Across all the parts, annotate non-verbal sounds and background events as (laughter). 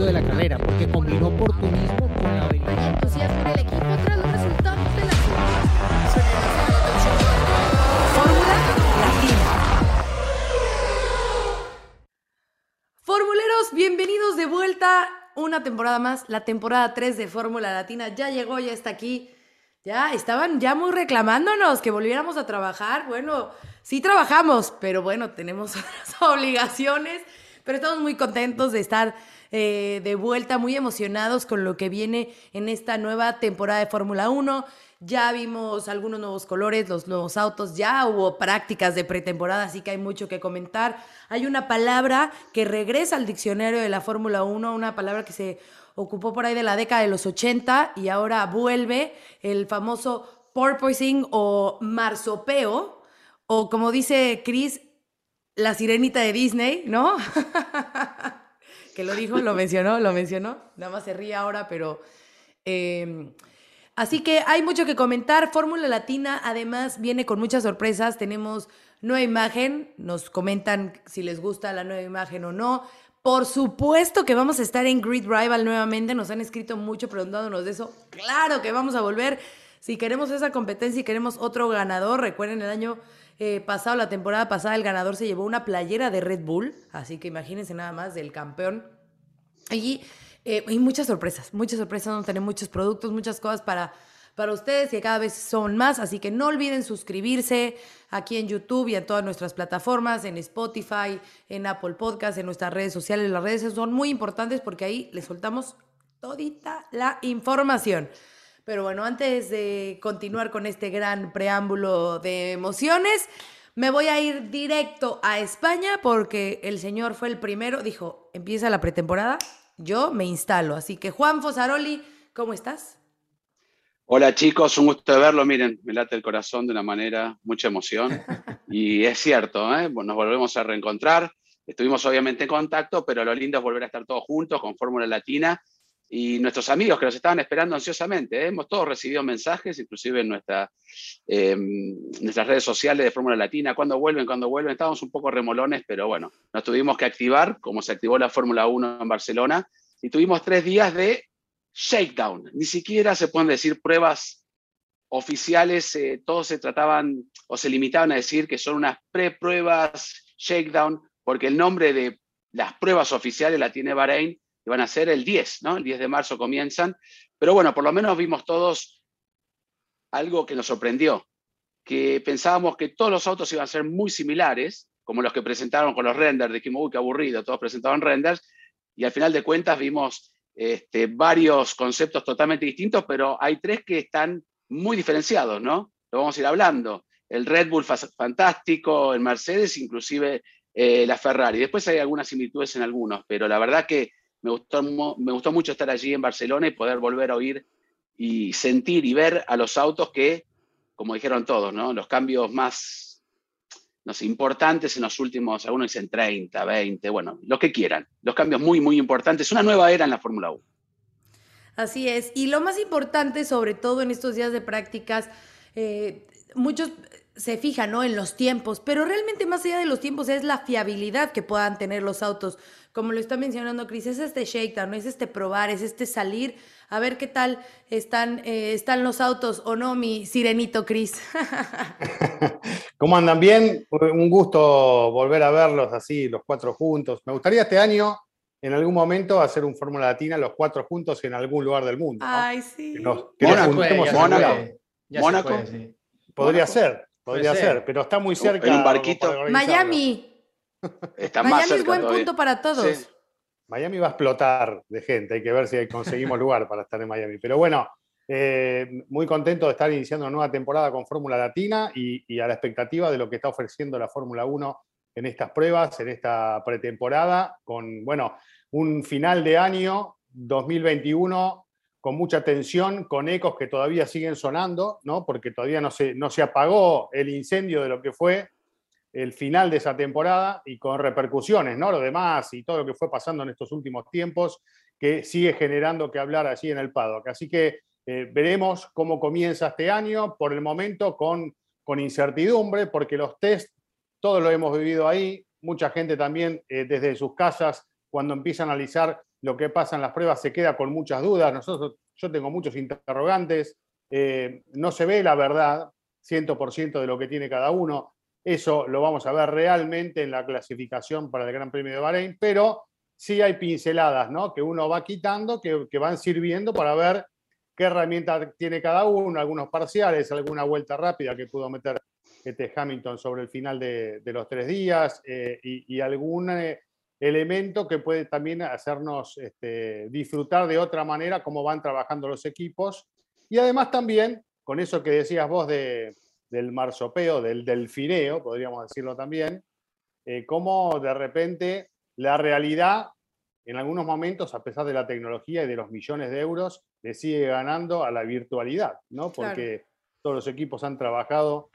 éxito de la carrera, porque combinó oportunismo con la habilidad. entusiasmo en el equipo tras los resultados de la Fórmula Latina. Formuleros, bienvenidos de vuelta. Una temporada más, la temporada 3 de Fórmula Latina ya llegó, ya está aquí. Ya estaban ya muy reclamándonos que volviéramos a trabajar. Bueno, sí trabajamos, pero bueno, tenemos (laughs) otras obligaciones. Pero estamos muy contentos de estar eh, de vuelta, muy emocionados con lo que viene en esta nueva temporada de Fórmula 1. Ya vimos algunos nuevos colores, los nuevos autos, ya hubo prácticas de pretemporada, así que hay mucho que comentar. Hay una palabra que regresa al diccionario de la Fórmula 1, una palabra que se ocupó por ahí de la década de los 80 y ahora vuelve el famoso porpoising o marsopeo, o como dice Chris, la sirenita de Disney, ¿no? (laughs) que lo dijo, lo mencionó, lo mencionó. Nada más se ríe ahora, pero... eh, así que hay mucho que comentar. Fórmula Latina además viene con muchas sorpresas. Tenemos nueva imagen. Nos comentan si les gusta la nueva imagen o no. Por supuesto que vamos a estar en Grid Rival nuevamente. Nos han escrito mucho preguntándonos de eso. Claro que vamos a volver. Si queremos esa competencia y queremos otro ganador, recuerden el año eh, pasado, la temporada pasada, el ganador se llevó una playera de Red Bull. Así que imagínense nada más del campeón. Y eh, muchas sorpresas, muchas sorpresas. Vamos a tener muchos productos, muchas cosas para, para ustedes que cada vez son más. Así que no olviden suscribirse aquí en YouTube y en todas nuestras plataformas, en Spotify, en Apple Podcast, en nuestras redes sociales. Las redes son muy importantes porque ahí les soltamos todita la información. Pero bueno, antes de continuar con este gran preámbulo de emociones, me voy a ir directo a España porque el señor fue el primero, dijo, empieza la pretemporada, yo me instalo. Así que Juan Fosaroli, ¿cómo estás? Hola chicos, un gusto de verlo. Miren, me late el corazón de una manera, mucha emoción. (laughs) Y es cierto, ¿eh? nos volvemos a reencontrar. Estuvimos obviamente en contacto, pero lo lindo es volver a estar todos juntos con Fórmula Latina y nuestros amigos que nos estaban esperando ansiosamente. ¿eh? Hemos todos recibido mensajes, inclusive en eh, nuestras redes sociales de Fórmula Latina, cuando vuelven, cuando vuelven. Estábamos un poco remolones, pero bueno, nos tuvimos que activar, como se activó la Fórmula 1 en Barcelona, y tuvimos tres días de shakedown. Ni siquiera se pueden decir pruebas oficiales, eh, todos se trataban o se limitaban a decir que son unas pre-pruebas, shakedown, porque el nombre de las pruebas oficiales la tiene Bahrein y van a ser el 10, ¿no? El 10 de marzo comienzan. Pero bueno, por lo menos vimos todos algo que nos sorprendió, que pensábamos que todos los autos iban a ser muy similares, como los que presentaron con los renders, dijimos, uy, qué aburrido, todos presentaban renders, y al final de cuentas vimos este, varios conceptos totalmente distintos, pero hay tres que están muy diferenciados, ¿no? Lo vamos a ir hablando. El Red Bull fantástico, el Mercedes, inclusive eh, la Ferrari. Después hay algunas similitudes en algunos, pero la verdad que me gustó, me gustó mucho estar allí en Barcelona y poder volver a oír y sentir y ver a los autos que, como dijeron todos, ¿no? los cambios más no sé, importantes en los últimos, algunos dicen 30, 20, bueno, lo que quieran. Los cambios muy, muy importantes. Una nueva era en la Fórmula 1. Así es. Y lo más importante, sobre todo en estos días de prácticas, eh, muchos se fijan ¿no? en los tiempos, pero realmente más allá de los tiempos es la fiabilidad que puedan tener los autos. Como lo está mencionando Cris, es este shakedown, es este probar, es este salir, a ver qué tal están, eh, están los autos o no, mi sirenito Cris. (laughs) ¿Cómo andan bien? Un gusto volver a verlos así, los cuatro juntos. Me gustaría este año, en algún momento, hacer un Fórmula Latina, los cuatro juntos en algún lugar del mundo. ¿no? Ay, sí. Que nos- que Mónaco, Mónaco. Podría ser, podría ser, ser. pero está muy cerca. En un barquito. Miami. Más Miami cerca es buen todavía. punto para todos. Sí. Miami va a explotar de gente, hay que ver si conseguimos (laughs) lugar para estar en Miami. Pero bueno, eh, muy contento de estar iniciando una nueva temporada con Fórmula Latina y, y a la expectativa de lo que está ofreciendo la Fórmula 1 en estas pruebas, en esta pretemporada, con, bueno, un final de año 2021 con mucha tensión, con ecos que todavía siguen sonando, ¿no? porque todavía no se, no se apagó el incendio de lo que fue el final de esa temporada y con repercusiones, ¿no? Lo demás y todo lo que fue pasando en estos últimos tiempos, que sigue generando que hablar allí en el paddock. Así que eh, veremos cómo comienza este año, por el momento con, con incertidumbre, porque los test, todos lo hemos vivido ahí, mucha gente también eh, desde sus casas, cuando empieza a analizar lo que pasa en las pruebas se queda con muchas dudas. Nosotros, yo tengo muchos interrogantes. Eh, no se ve la verdad 100% de lo que tiene cada uno. Eso lo vamos a ver realmente en la clasificación para el Gran Premio de Bahrein, pero sí hay pinceladas ¿no? que uno va quitando que, van sirviendo para ver qué herramienta tiene cada uno, algunos parciales, alguna vuelta rápida que pudo meter este Hamilton sobre el final de, de los tres días eh, y, y, algún eh, elemento que puede también hacernos este, disfrutar de otra manera cómo van trabajando los equipos. Y además también, con eso que decías vos de, del marsopeo, del delfineo, podríamos decirlo también, eh, cómo de repente la realidad, en algunos momentos, a pesar de la tecnología y de los millones de euros, le sigue ganando a la virtualidad, ¿no? Porque claro. todos los equipos han trabajado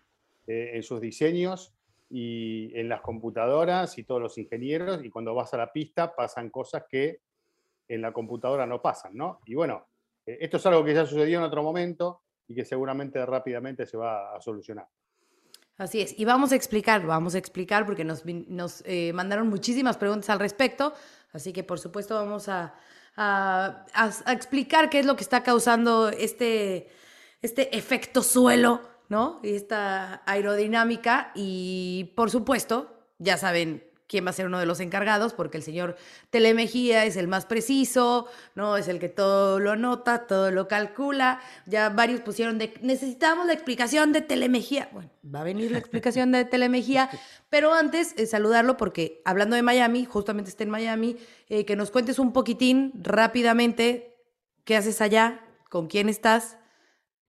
eh, en sus diseños y en las computadoras y todos los ingenieros, y cuando vas a la pista pasan cosas que en la computadora no pasan, ¿no? Y bueno, eh, esto es algo que ya sucedió en otro momento y que seguramente rápidamente se va a solucionar. Así es, y vamos a explicar, vamos a explicar porque nos, nos eh, mandaron muchísimas preguntas al respecto, así que por supuesto vamos a, a, a, a explicar qué es lo que está causando este, este efecto suelo, ¿no? Y esta aerodinámica y por supuesto, ya saben quién va a ser uno de los encargados, porque el señor Telemejía es el más preciso, ¿no? Es el que todo lo anota, todo lo calcula. Ya varios pusieron de, necesitamos la explicación de Telemejía. Bueno, va a venir la explicación de Telemejía, (laughs) pero antes eh, saludarlo porque hablando de Miami, justamente está en Miami, eh, que nos cuentes un poquitín rápidamente qué haces allá, con quién estás,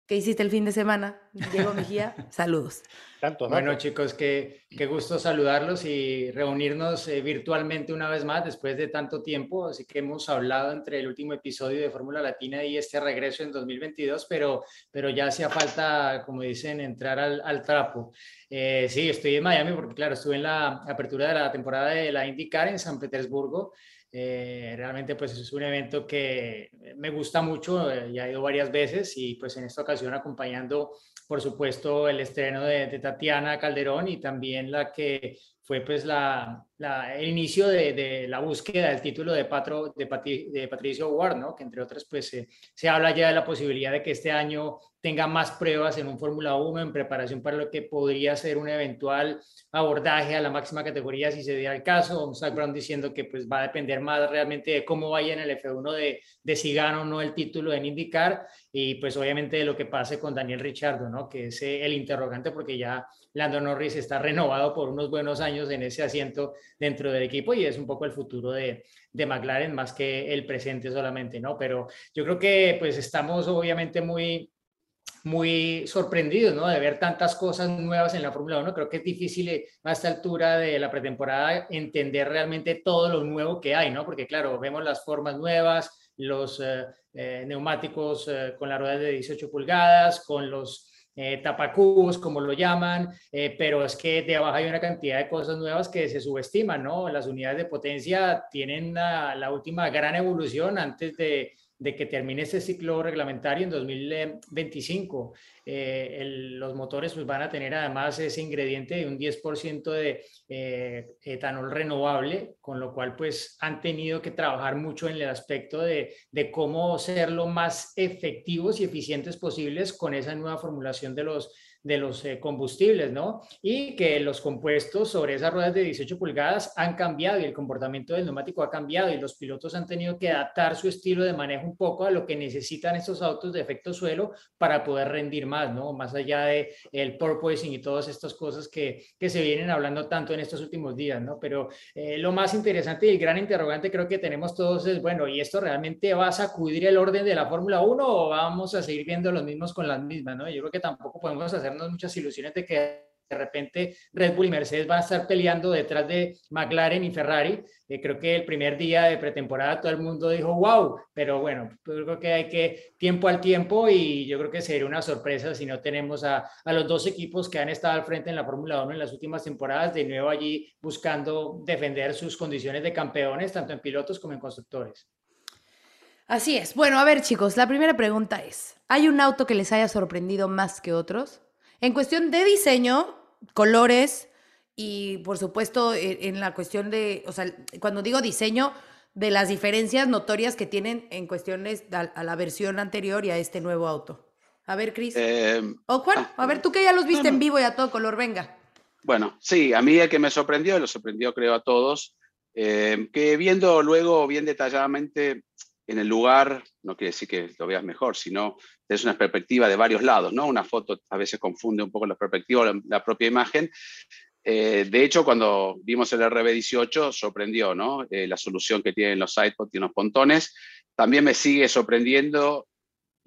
¿Qué hiciste el fin de semana? Diego Mejía, (laughs) saludos. Tanto, bueno, chicos, qué, qué, gusto saludarlos y reunirnos eh, virtualmente una vez más después de tanto tiempo. Así que hemos hablado entre el último episodio de Fórmula Latina y este regreso en 2022, pero, pero ya hacía falta, como dicen, entrar al, al trapo. Eh, sí, estoy en Miami porque, claro, estuve en la apertura de la temporada de la IndyCar en San Petersburgo. Eh, realmente pues es un evento que me gusta mucho, eh, ya he ido varias veces y pues en esta ocasión acompañando por supuesto el estreno de, de Tatiana Calderón y también la que fue pues la, el inicio de, la búsqueda del título de, Patro, de, Patri, de Patricio Ward, ¿no? que entre otras pues se, se habla ya de la posibilidad de que este año tenga más pruebas en un Fórmula 1 en preparación para lo que podría ser un eventual abordaje a la máxima categoría si se diera el caso. Zach Brown diciendo que pues va a depender más realmente de cómo vaya en el F1 de, de si gana o no el título en IndyCar y pues obviamente de lo que pase con Daniel Richardo, ¿no? que es el interrogante porque ya Lando Norris está renovado por unos buenos años en ese asiento dentro del equipo y es un poco el futuro de, de McLaren más que el presente solamente, ¿no? Pero yo creo que pues estamos obviamente muy muy sorprendidos ¿no? de ver tantas cosas nuevas en la Fórmula 1. Creo que es difícil a esta altura de la pretemporada entender realmente todo lo nuevo que hay, ¿no? porque claro, vemos las formas nuevas, los eh, eh, neumáticos eh, con la rueda de 18 pulgadas, con los eh, tapacubos, como lo llaman, eh, pero es que debajo hay una cantidad de cosas nuevas que se subestiman, ¿no? Las unidades de potencia tienen la última gran evolución antes de, de que termine ese ciclo reglamentario en 2025. Eh, los motores pues, van a tener además ese ingrediente de un 10% de eh, etanol renovable, con lo cual pues han tenido que trabajar mucho en el aspecto de, de cómo ser lo más efectivos y eficientes posibles con esa nueva formulación de los de los eh, combustibles, ¿no? Y que los compuestos sobre esas ruedas de 18 pulgadas han cambiado y el comportamiento del neumático ha cambiado y los pilotos han tenido que adaptar su estilo de manejo un poco a lo que necesitan estos autos de efecto suelo para poder rendir más, ¿no? Más allá de el porpoising y todas estas cosas que, que se vienen hablando tanto en estos últimos días, ¿no? Pero eh, lo más interesante y el gran interrogante creo que tenemos todos es, bueno, ¿y esto realmente va a sacudir el orden de la Fórmula 1 o vamos a seguir viendo los mismos con las mismas, ¿no? Yo creo que tampoco podemos hacer muchas ilusiones de que de repente Red Bull y Mercedes van a estar peleando detrás de McLaren y Ferrari. Eh, creo que el primer día de pretemporada todo el mundo dijo, wow, pero bueno, creo que hay que tiempo al tiempo y yo creo que sería una sorpresa si no tenemos a, a los dos equipos que han estado al frente en la Fórmula 1 en las últimas temporadas, de nuevo allí buscando defender sus condiciones de campeones, tanto en pilotos como en constructores. Así es. Bueno, a ver chicos, la primera pregunta es, ¿hay un auto que les haya sorprendido más que otros? En cuestión de diseño, colores y por supuesto en la cuestión de, o sea, cuando digo diseño, de las diferencias notorias que tienen en cuestiones a, a la versión anterior y a este nuevo auto. A ver, Cris. Eh, o Juan, ah, a ver, tú que ya los viste no, no. en vivo y a todo color, venga. Bueno, sí, a mí el que me sorprendió, lo sorprendió creo a todos, eh, que viendo luego bien detalladamente en el lugar, no quiere decir que lo veas mejor, sino es una perspectiva de varios lados, ¿no? Una foto a veces confunde un poco la perspectiva la, la propia imagen. Eh, de hecho, cuando vimos el RB18, sorprendió, ¿no? Eh, la solución que tienen los sidepods y los pontones. También me sigue sorprendiendo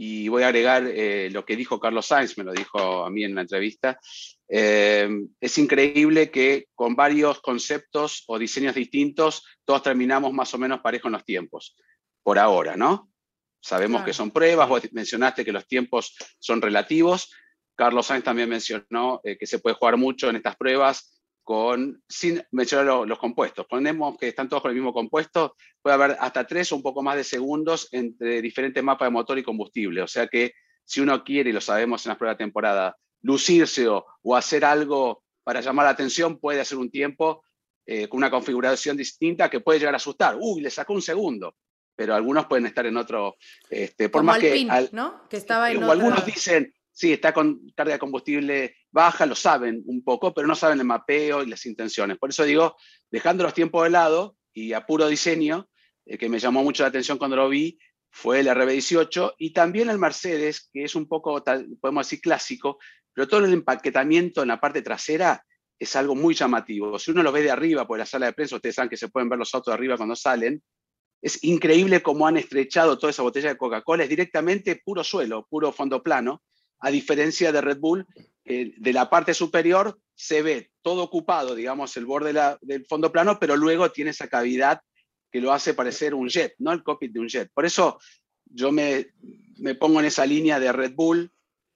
y voy a agregar eh, lo que dijo Carlos Sainz, me lo dijo a mí en la entrevista. Eh, es increíble que con varios conceptos o diseños distintos, todos terminamos más o menos parejo en los tiempos, por ahora, ¿no? Sabemos Claro. que son pruebas, vos mencionaste que los tiempos son relativos. Carlos Sainz también mencionó eh, que se puede jugar mucho en estas pruebas con, sin mencionar lo- los compuestos. Ponemos que están todos con el mismo compuesto, puede haber hasta tres o un poco más de segundos entre diferentes mapas de motor y combustible. O sea que si uno quiere, y lo sabemos en las pruebas de temporada, lucirse o, o hacer algo para llamar la atención, puede hacer un tiempo eh, con una configuración distinta que puede llegar a asustar. Uy, le sacó un segundo. Pero algunos pueden estar en otro, este, por Como más que Alpine, al- ¿no? Que estaba en o otra- algunos dicen, sí, está con carga de combustible baja, lo saben un poco, pero no saben el mapeo y las intenciones. Por eso digo, dejando los tiempos de lado y a puro diseño, eh, que me llamó mucho la atención cuando lo vi, fue el RB18 y también el Mercedes, que es un poco, tal- podemos decir, clásico, pero todo el empaquetamiento en la parte trasera es algo muy llamativo. Si uno lo ve de arriba por la sala de prensa, ustedes saben que se pueden ver los autos de arriba cuando salen, es increíble cómo han estrechado toda esa botella de Coca-Cola, es directamente puro suelo, puro fondo plano, a diferencia de Red Bull, de la parte superior se ve todo ocupado, digamos, el borde del fondo plano, pero luego tiene esa cavidad que lo hace parecer un jet, ¿no? El cockpit de un jet. Por eso yo me, me pongo en esa línea de Red Bull,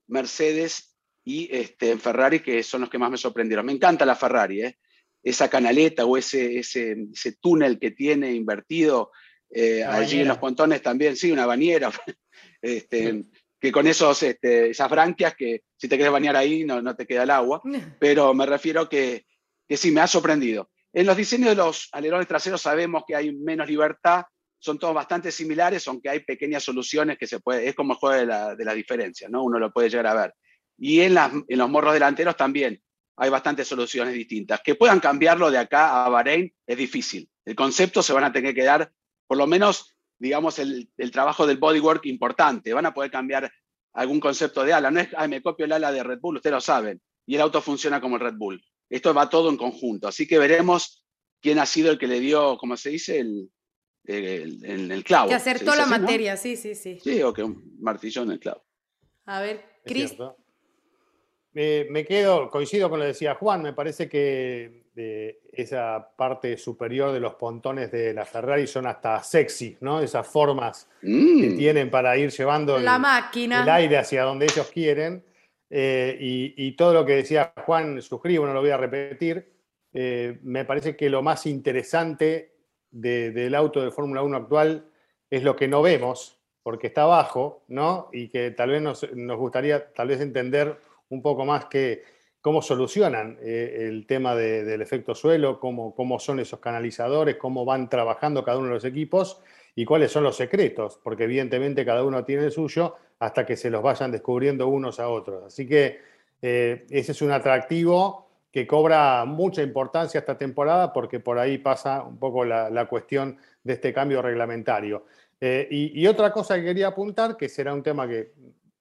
Mercedes y este, Ferrari, que son los que más me sorprendieron. Me encanta la Ferrari, ¿eh? esa canaleta o ese, ese, ese túnel que tiene invertido eh, allí en los pontones también, sí, una bañera, (laughs) este, que con esos, este, esas branquias que si te quieres bañar ahí no, no te queda el agua, (laughs) pero me refiero que, que sí, me ha sorprendido. En los diseños de los alerones traseros sabemos que hay menos libertad, son todos bastante similares, aunque hay pequeñas soluciones que se puede, es como el juego de la, de la diferencia, ¿no? Uno lo puede llegar a ver. Y en, las, en los morros delanteros también hay bastantes soluciones distintas. Que puedan cambiarlo de acá a Bahrein es difícil. El concepto se van a tener que dar, por lo menos, digamos, el, el trabajo del bodywork importante. Van a poder cambiar algún concepto de ala. No es, ay, me copio el ala de Red Bull, ustedes lo saben. Y el auto funciona como el Red Bull. Esto va todo en conjunto. Así que veremos quién ha sido el que le dio, como se dice, el, el, el, el clavo. Que ¿Se acertó la así, no? materia, sí, sí, sí. Sí, o que un martillo en el clavo. A ver, Cris. Eh, me quedo, coincido con lo que decía Juan, me parece que eh, esa parte superior de los pontones de la Ferrari son hasta sexy, ¿no? Esas formas que Mm. tienen para ir llevando el, la el máquina. aire hacia donde ellos quieren. Eh, y, y todo lo que decía Juan, suscribo, no lo voy a repetir. Eh, me parece que lo más interesante de- del auto de Fórmula 1 actual es lo que no vemos, porque está abajo, ¿no? Y que tal vez nos, nos gustaría tal vez entender un poco más que, cómo solucionan eh, el tema de- del efecto suelo, cómo, cómo son esos canalizadores, cómo van trabajando cada uno de los equipos y cuáles son los secretos, porque evidentemente cada uno tiene el suyo hasta que se los vayan descubriendo unos a otros. Así que eh, ese es un atractivo que cobra mucha importancia esta temporada porque por ahí pasa un poco la, cuestión de este cambio reglamentario. Eh, y, otra cosa que quería apuntar, que será un tema que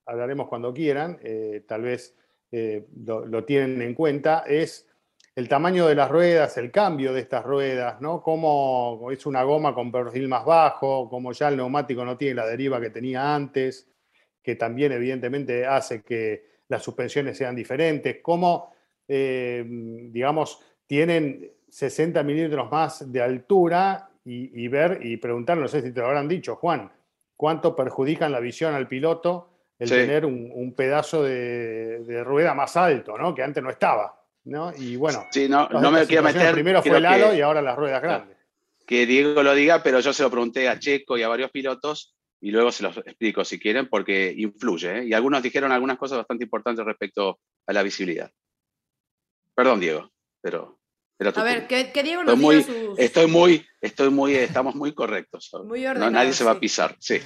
hablaremos cuando quieran, tal vez eh, lo, tienen en cuenta, es el tamaño de las ruedas, el cambio de estas ruedas, ¿no? Cómo es una goma con perfil más bajo, como ya el neumático no tiene la deriva que tenía antes, que también evidentemente hace que las suspensiones sean diferentes, cómo, eh, digamos, tienen 60 milímetros más de altura y, y ver y preguntar, no sé si te lo habrán dicho, Juan, cuánto perjudican la visión al piloto el Sí. tener un, un pedazo de, de rueda más alto, ¿no? Que antes no estaba, ¿no? Y bueno, Sí, no, no me quiero meter. Primero fue el halo que- y ahora las ruedas grandes. que Diego lo diga, pero yo se lo pregunté a Checo y a varios pilotos y luego se los explico si quieren, porque influye. ¿eh? Y algunos dijeron algunas cosas bastante importantes respecto a la visibilidad. Perdón, Diego, pero A ver, que, Diego nos estoy muy, Estoy muy, estoy muy, estamos muy correctos. Muy no, nadie se va a pisar, sí.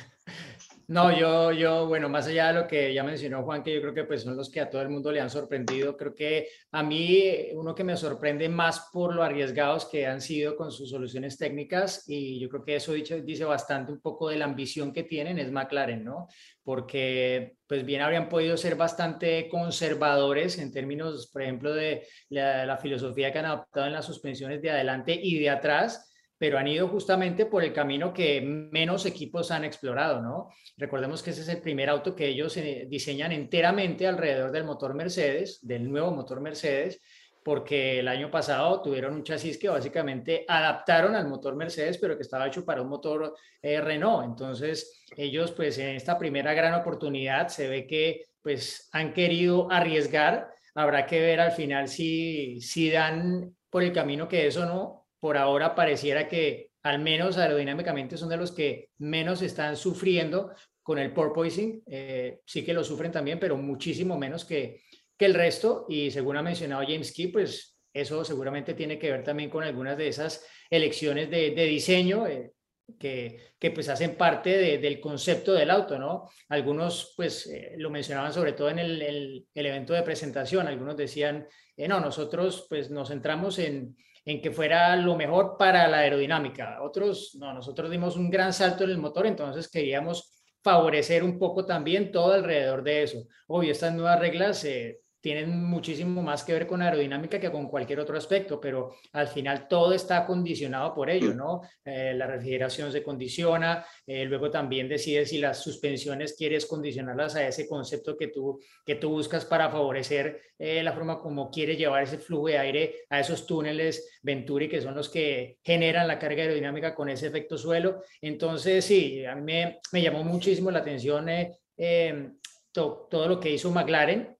No, yo, yo, bueno, más allá de lo que ya mencionó Juan, que yo creo que pues son los que a todo el mundo le han sorprendido, creo que a mí uno que me sorprende más por lo arriesgados que han sido con sus soluciones técnicas y yo creo que eso dice, dice bastante un poco de la ambición que tienen es McLaren, ¿no? Porque pues bien habrían podido ser bastante conservadores en términos, por ejemplo, de la, la filosofía que han adoptado en las suspensiones de adelante y de atrás, pero han ido justamente por el camino que menos equipos han explorado, ¿no? Recordemos que ese es el primer auto que ellos eh, diseñan enteramente alrededor del motor Mercedes, del nuevo motor Mercedes, porque el año pasado tuvieron un chasis que básicamente adaptaron al motor Mercedes, pero que estaba hecho para un motor eh, Renault. Entonces, ellos pues en esta primera gran oportunidad se ve que pues han querido arriesgar. Habrá que ver al final si, si dan por el camino que eso no, por ahora pareciera que al menos aerodinámicamente son de los que menos están sufriendo con el porpoising. Eh, sí que lo sufren también, pero muchísimo menos que, que el resto. Y según ha mencionado James Key, pues eso seguramente tiene que ver también con algunas de esas elecciones de, diseño. Eh, que, que, pues hacen parte del concepto del auto, ¿no? Algunos pues eh, lo mencionaban sobre todo en el, el, evento de presentación, algunos decían, no, nosotros pues nos centramos en, en que fuera lo mejor para la aerodinámica. Otros, no, nosotros dimos un gran salto en el motor, entonces queríamos favorecer un poco también todo alrededor de eso. Obvio, estas nuevas reglas eh, tienen muchísimo más que ver con aerodinámica que con cualquier otro aspecto, pero al final todo está condicionado por ello, ¿no? Eh, la refrigeración se condiciona, eh, luego también decides si las suspensiones quieres condicionarlas a ese concepto que tú, que tú buscas para favorecer eh, la forma como quieres llevar ese flujo de aire a esos túneles Venturi, que son los que generan la carga aerodinámica con ese efecto suelo. Entonces, sí, a mí me, me llamó muchísimo la atención todo lo que hizo McLaren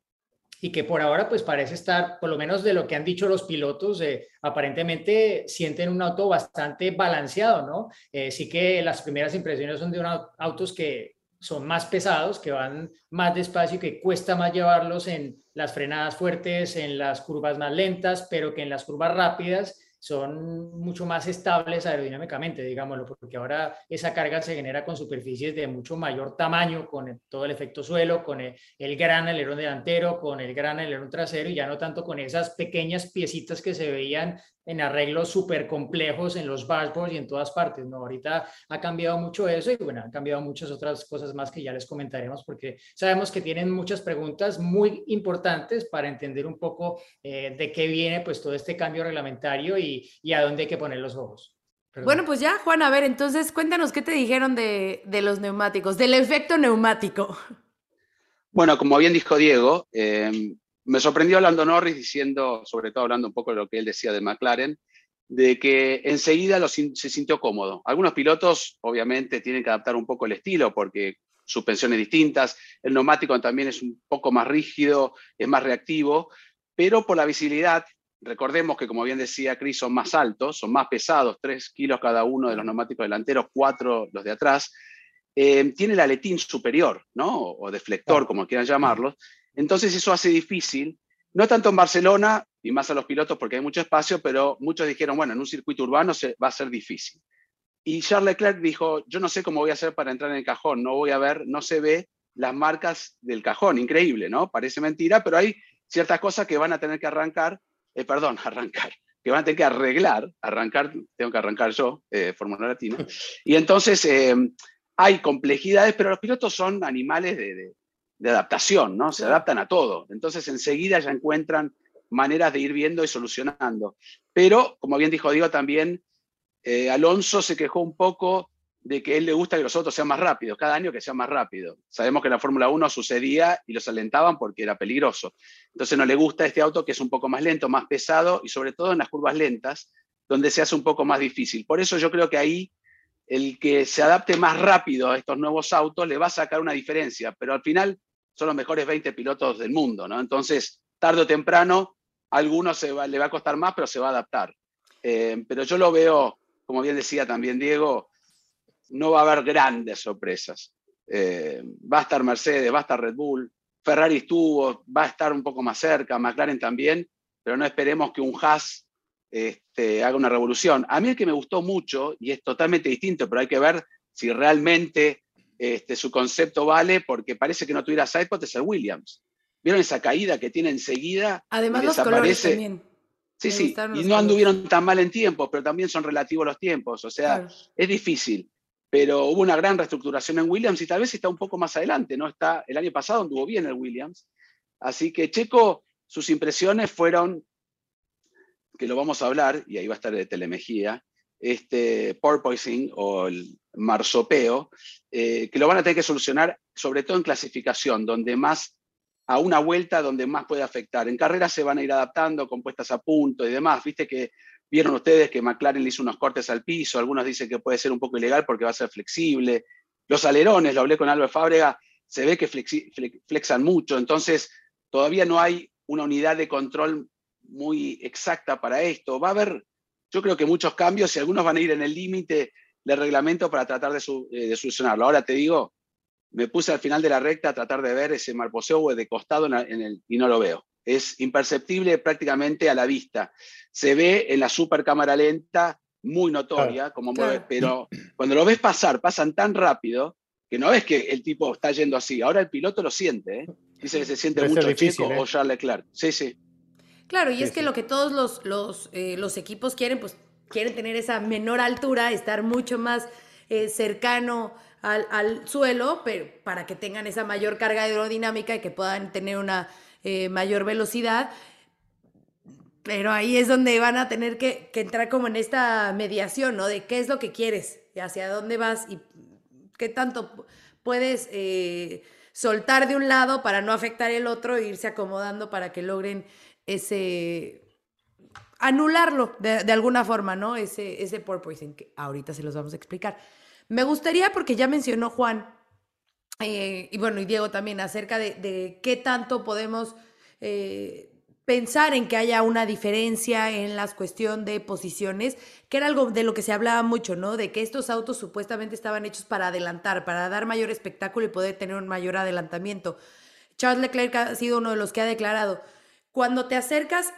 y que por ahora pues parece estar, por lo menos de lo que han dicho los pilotos, eh, aparentemente sienten un auto bastante balanceado, ¿no? Eh, sí que las primeras impresiones son de unos autos que son más pesados, que van más despacio y que cuesta más llevarlos en las frenadas fuertes, en las curvas más lentas, pero que en las curvas rápidas son mucho más estables aerodinámicamente, digámoslo, porque ahora esa carga se genera con superficies de mucho mayor tamaño, con todo el efecto suelo, con el, gran alerón delantero, con el gran alerón trasero y ya no tanto con esas pequeñas piecitas que se veían en arreglos súper complejos en los dashboards y en todas partes. ¿no? Ahorita ha cambiado mucho eso y bueno, han cambiado muchas otras cosas más que ya les comentaremos porque sabemos que tienen muchas preguntas muy importantes para entender un poco eh, de qué viene pues todo este cambio reglamentario y, y a dónde hay que poner los ojos. Bueno, pues ya, Juan, a ver, entonces cuéntanos qué te dijeron de, de los neumáticos, del efecto neumático. Bueno, como bien dijo Diego, eh, me sorprendió hablando Norris diciendo, sobre todo hablando un poco de lo que él decía de McLaren, de que enseguida se sintió cómodo. Algunos pilotos obviamente tienen que adaptar un poco el estilo porque suspensiones distintas, el neumático también es un poco más rígido, es más reactivo, pero por la visibilidad, recordemos que como bien decía Chris, son más altos, son más pesados, 3 kilos cada uno de los neumáticos delanteros, 4 los de atrás, eh, tiene el aletín superior, ¿no? O deflector, como quieran llamarlos, entonces eso hace difícil, no tanto en Barcelona, y más a los pilotos porque hay mucho espacio, pero muchos dijeron, bueno, en un circuito urbano se, va a ser difícil. Y Charles Leclerc dijo, yo no sé cómo voy a hacer para entrar en el cajón, no voy a ver, no se ve las marcas del cajón, increíble, ¿no? Parece mentira, pero hay ciertas cosas que van a tener que arrancar, eh, perdón, (laughs) arrancar, que van a tener que arreglar, arrancar, tengo que arrancar yo, eh, Fórmula Latina, (laughs) y entonces eh, hay complejidades, pero los pilotos son animales de, de adaptación, ¿no? Se adaptan a todo. Entonces enseguida ya encuentran maneras de ir viendo y solucionando. Pero, como bien dijo Diego también, eh, Alonso se quejó un poco de que él le gusta que los autos sean más rápidos, cada año que sean más rápidos. Sabemos que en la Fórmula 1 sucedía y los alentaban porque era peligroso. Entonces no le gusta este auto que es un poco más lento, más pesado y sobre todo en las curvas lentas, donde se hace un poco más difícil. Por eso yo creo que ahí el que se adapte más rápido a estos nuevos autos le va a sacar una diferencia, pero al final son los mejores 20 pilotos del mundo, ¿no? Entonces, tarde o temprano, a algunos se le va a costar más, pero se va a adaptar. Eh, pero yo lo veo, como bien decía también Diego, no va a haber grandes sorpresas. Eh, va a estar Mercedes, va a estar Red Bull, Ferrari estuvo, va a estar un poco más cerca, McLaren también, pero no esperemos que un Haas este, haga una revolución. A mí el que me gustó mucho, y es totalmente distinto, pero hay que ver si realmente este, su concepto vale, porque parece que no tuviera sidepod, es el Williams. ¿Vieron esa caída que tiene enseguida? Además, los colores también. Sí, sí, y no anduvieron tan mal en tiempos, pero también son relativos los tiempos, o sea, es difícil. Pero hubo una gran reestructuración en Williams y tal vez está un poco más adelante, ¿no? Está, el año pasado anduvo bien el Williams. Así que Checo, sus impresiones fueron, que lo vamos a hablar, y ahí va a estar de Telemejía, este porpoising o el marsopeo, eh, que lo van a tener que solucionar, sobre todo en clasificación, donde más a una vuelta donde más puede afectar. En carrera se van a ir adaptando, compuestas a punto y demás. Viste que vieron ustedes que McLaren le hizo unos cortes al piso, algunos dicen que puede ser un poco ilegal porque va a ser flexible. Los alerones, lo hablé con Albert Fábrega, se ve que flexan mucho, entonces todavía no hay una unidad de control muy exacta para esto. Va a haber, yo creo que muchos cambios y algunos van a ir en el límite del reglamento para tratar de, eh, de solucionarlo. Ahora te digo, me puse al final de la recta a tratar de ver ese marposeo de costado en el, y no lo veo. Es imperceptible prácticamente a la vista. Se ve en la super cámara lenta, muy notoria, como mueve, pero cuando lo ves pasar, pasan tan rápido que no ves que el tipo está yendo así. Ahora el piloto lo siente, ¿eh? dice que se siente mucho Checo ¿eh? o Charles Leclerc. Sí, sí. Claro, y es que lo que todos los, los, eh, los, equipos quieren, pues quieren tener esa menor altura, estar mucho más eh, cercano al, suelo, pero para que tengan esa mayor carga aerodinámica y que puedan tener una eh, mayor velocidad. Pero ahí es donde van a tener que, entrar como en esta mediación, ¿no? De qué es lo que quieres, y hacia dónde vas y qué tanto puedes eh, soltar de un lado para no afectar el otro e irse acomodando para que logren ese anularlo de, de alguna forma, ¿no? Ese, ese porpoising que ahorita se los vamos a explicar. Me gustaría, porque ya mencionó Juan, eh, y bueno, y Diego también, acerca de, qué tanto podemos eh, pensar en que haya una diferencia en la cuestión de posiciones, que era algo de lo que se hablaba mucho, ¿no? De que estos autos supuestamente estaban hechos para adelantar, para dar mayor espectáculo y poder tener un mayor adelantamiento. Charles Leclerc ha sido uno de los que ha declarado, cuando te acercas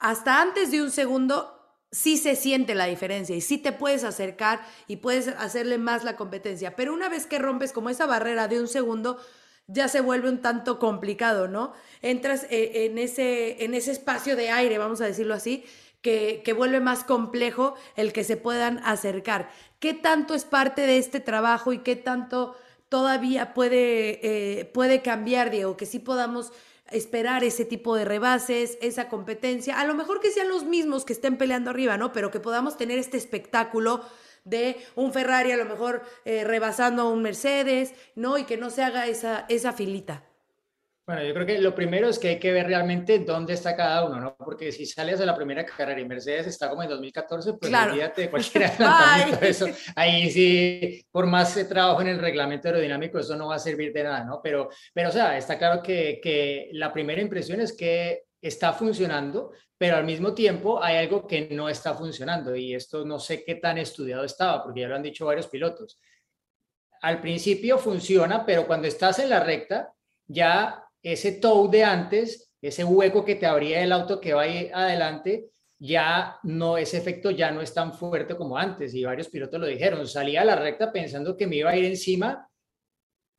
hasta antes de un segundo, sí se siente la diferencia y sí te puedes acercar y puedes hacerle más la competencia. Pero una vez que rompes como esa barrera de un segundo, ya se vuelve un tanto complicado, ¿no? Entras eh, en ese, en ese espacio de aire, vamos a decirlo así, que, vuelve más complejo el que se puedan acercar. ¿Qué tanto es parte de este trabajo y qué tanto todavía puede, eh, puede cambiar, Diego? Que sí podamos esperar ese tipo de rebases, esa competencia, a lo mejor que sean los mismos que estén peleando arriba, ¿no? Pero que podamos tener este espectáculo de un Ferrari a lo mejor eh, rebasando a un Mercedes, ¿no? Y que no se haga esa, esa filita. Bueno, yo creo que lo primero es que hay que ver realmente dónde está cada uno, ¿no? Porque si sales de la primera carrera y Mercedes está como en 2014, pues olvídate de (laughs) cualquier adelantamiento eso. Ahí sí, por más trabajo en el reglamento aerodinámico, eso no va a servir de nada, ¿no? Pero, pero o sea, está claro que, que la primera impresión es que está funcionando, pero al mismo tiempo hay algo que no está funcionando y esto no sé qué tan estudiado estaba, porque ya lo han dicho varios pilotos. Al principio funciona, pero cuando estás en la recta, ya ese tow de antes, ese hueco que te abría el auto que va ahí adelante, ya no, ese efecto ya no es tan fuerte como antes. Y varios pilotos lo dijeron, salía a la recta pensando que me iba a ir encima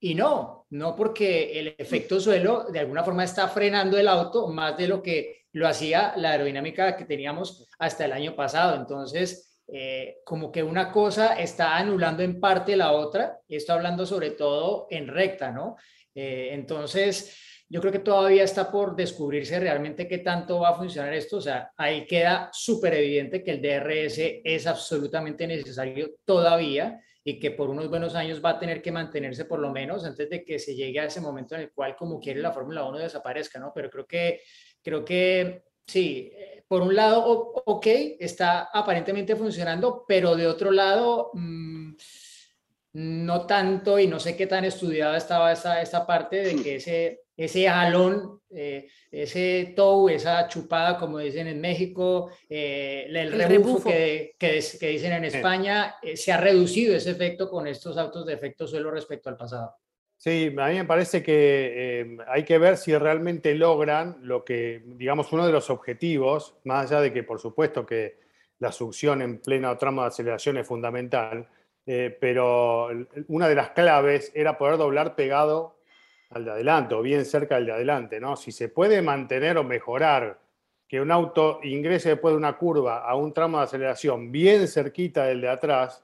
y no, no porque el efecto suelo de alguna forma está frenando el auto más de lo que lo hacía la aerodinámica que teníamos hasta el año pasado. Entonces, eh, como que una cosa está anulando en parte la otra, y esto hablando sobre todo en recta, ¿no? Eh, entonces, yo creo que todavía está por descubrirse realmente qué tanto va a funcionar esto. O sea, ahí queda súper evidente que el DRS es absolutamente necesario todavía y que por unos buenos años va a tener que mantenerse por lo menos antes de que se llegue a ese momento en el cual como quiere la Fórmula 1 desaparezca, ¿no? Pero creo que, creo que sí, por un lado, ok, está aparentemente funcionando, pero de otro lado... Mm, no tanto y no sé qué tan estudiada estaba esa, esa parte de que ese, ese jalón, eh, ese tow, esa chupada, como dicen en México, eh, el, rebufo, Que, que, dicen en España, eh, se ha reducido ese efecto con estos autos de efecto suelo respecto al pasado. Sí, a mí me parece que eh, hay que ver si realmente logran lo que, digamos, uno de los objetivos, más allá de que por supuesto que la succión en pleno tramo de aceleración es fundamental, eh, pero una de las claves era poder doblar pegado al de adelante o bien cerca del de adelante, ¿no? Si se puede mantener o mejorar que un auto ingrese después de una curva a un tramo de aceleración bien cerquita del de atrás,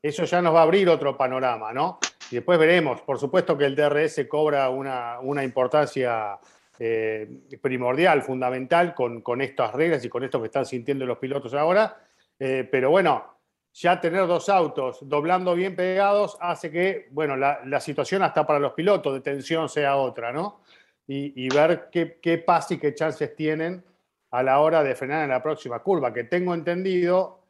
eso ya nos va a abrir otro panorama, ¿no? Y después veremos, por supuesto que el DRS cobra una, importancia eh, primordial, fundamental con, con, estas reglas y con esto que están sintiendo los pilotos ahora. Eh, pero bueno, ya tener dos autos doblando bien pegados hace que, bueno, la, situación hasta para los pilotos de tensión sea otra, ¿no? Y, ver qué, pasa y qué chances tienen a la hora de frenar en la próxima curva, que tengo entendido,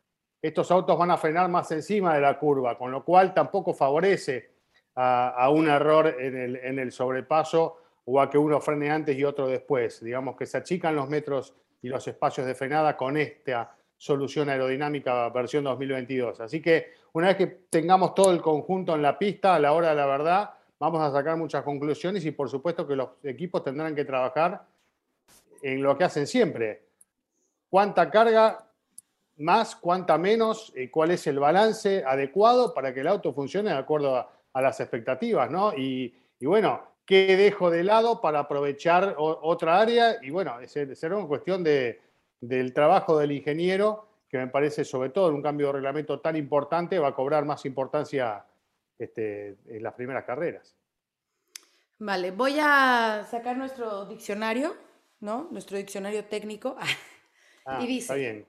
estos autos van a frenar más encima de la curva, con lo cual tampoco favorece a, un error en el, sobrepaso o a que uno frene antes y otro después. Digamos que se achican los metros y los espacios de frenada con esta solución aerodinámica versión 2022. Así que una vez que tengamos todo el conjunto en la pista, a la hora de la verdad, vamos a sacar muchas conclusiones y por supuesto que los equipos tendrán que trabajar en lo que hacen siempre. ¿Cuánta carga más, cuánta menos? Eh, ¿Cuál es el balance adecuado para que el auto funcione de acuerdo a, las expectativas, ¿no? Y, bueno, ¿qué dejo de lado para aprovechar otra área? Y bueno, será una cuestión de, del trabajo del ingeniero, que me parece, sobre todo en un cambio de reglamento tan importante, va a cobrar más importancia este, en las primeras carreras. Vale, voy a sacar nuestro diccionario, ¿no? Nuestro diccionario técnico. (laughs) Ah, y dice: Está bien.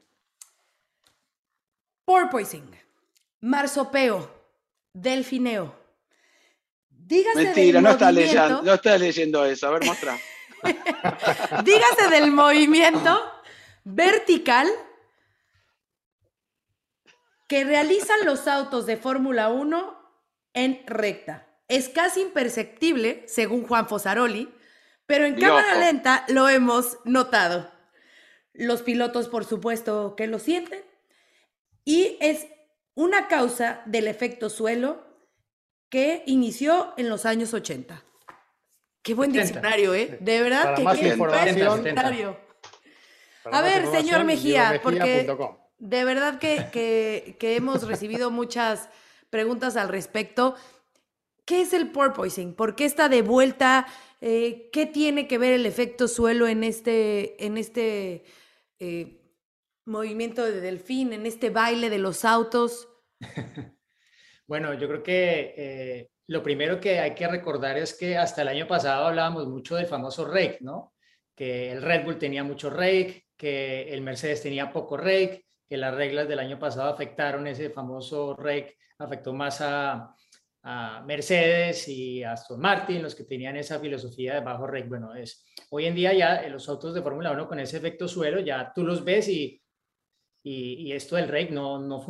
Porpoising, marsopeo, delfineo, Mentira, no estás, leyendo, no estás leyendo eso. A ver, muestra. (laughs) Dígase del movimiento vertical que realizan los autos de Fórmula 1 en recta. Es casi imperceptible, según Juan Fosaroli, pero en cámara lenta lo hemos notado. Los pilotos, por supuesto, que lo sienten. Y es una causa del efecto suelo que inició en los años 80. Qué buen diccionario, ¿eh? De verdad que qué buen diccionario. A ver, señor Mejía, porque de verdad que, hemos recibido muchas preguntas al respecto. ¿Qué es el porpoising? ¿Por qué está de vuelta? Eh, ¿Qué tiene que ver el efecto suelo en este, en este eh, movimiento de delfín, en este baile de los autos? (laughs) Bueno, yo creo que eh, lo primero que hay que recordar es que hasta el año pasado hablábamos mucho del famoso rake, ¿no? Que el Red Bull tenía mucho rake, que el Mercedes tenía poco rake, que las reglas del año pasado afectaron ese famoso rake, afectó más a, Mercedes y a Aston Martin, los que tenían esa filosofía de bajo rake. Bueno, es hoy en día ya los autos de Fórmula 1 con ese efecto suelo, ya tú los ves y, y, esto del rake no, no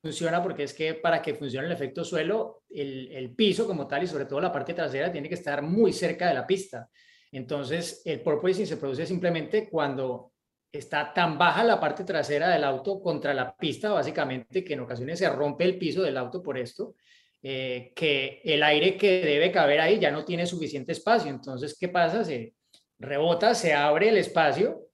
funciona porque es que para que funcione el efecto suelo, el, el, piso como tal y sobre todo la parte trasera tiene que estar muy cerca de la pista. Entonces, el porpoising se produce simplemente cuando está tan baja la parte trasera del auto contra la pista, básicamente, que en ocasiones se rompe el piso del auto por esto, eh, que el aire que debe caber ahí ya no tiene suficiente espacio. Entonces, ¿qué pasa? Se rebota, se abre el espacio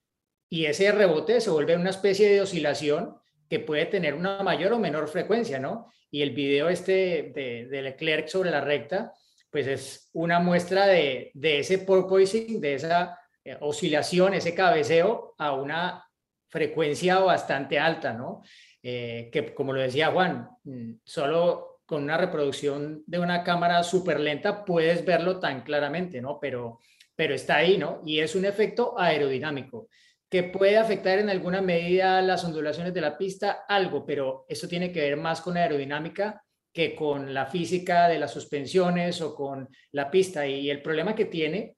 y ese rebote se vuelve una especie de oscilación que puede tener una mayor o menor frecuencia, ¿no? Y el video este de, Leclerc sobre la recta, pues es una muestra de, ese porpoising, de esa oscilación, ese cabeceo a una frecuencia bastante alta, ¿no? Eh, que como lo decía Juan, mm, solo con una reproducción de una cámara súper lenta puedes verlo tan claramente, ¿no? Pero, pero está ahí, ¿no? Y es un efecto aerodinámico que puede afectar en alguna medida las ondulaciones de la pista, algo, pero eso tiene que ver más con aerodinámica que con la física de las suspensiones o con la pista. Y el problema que tiene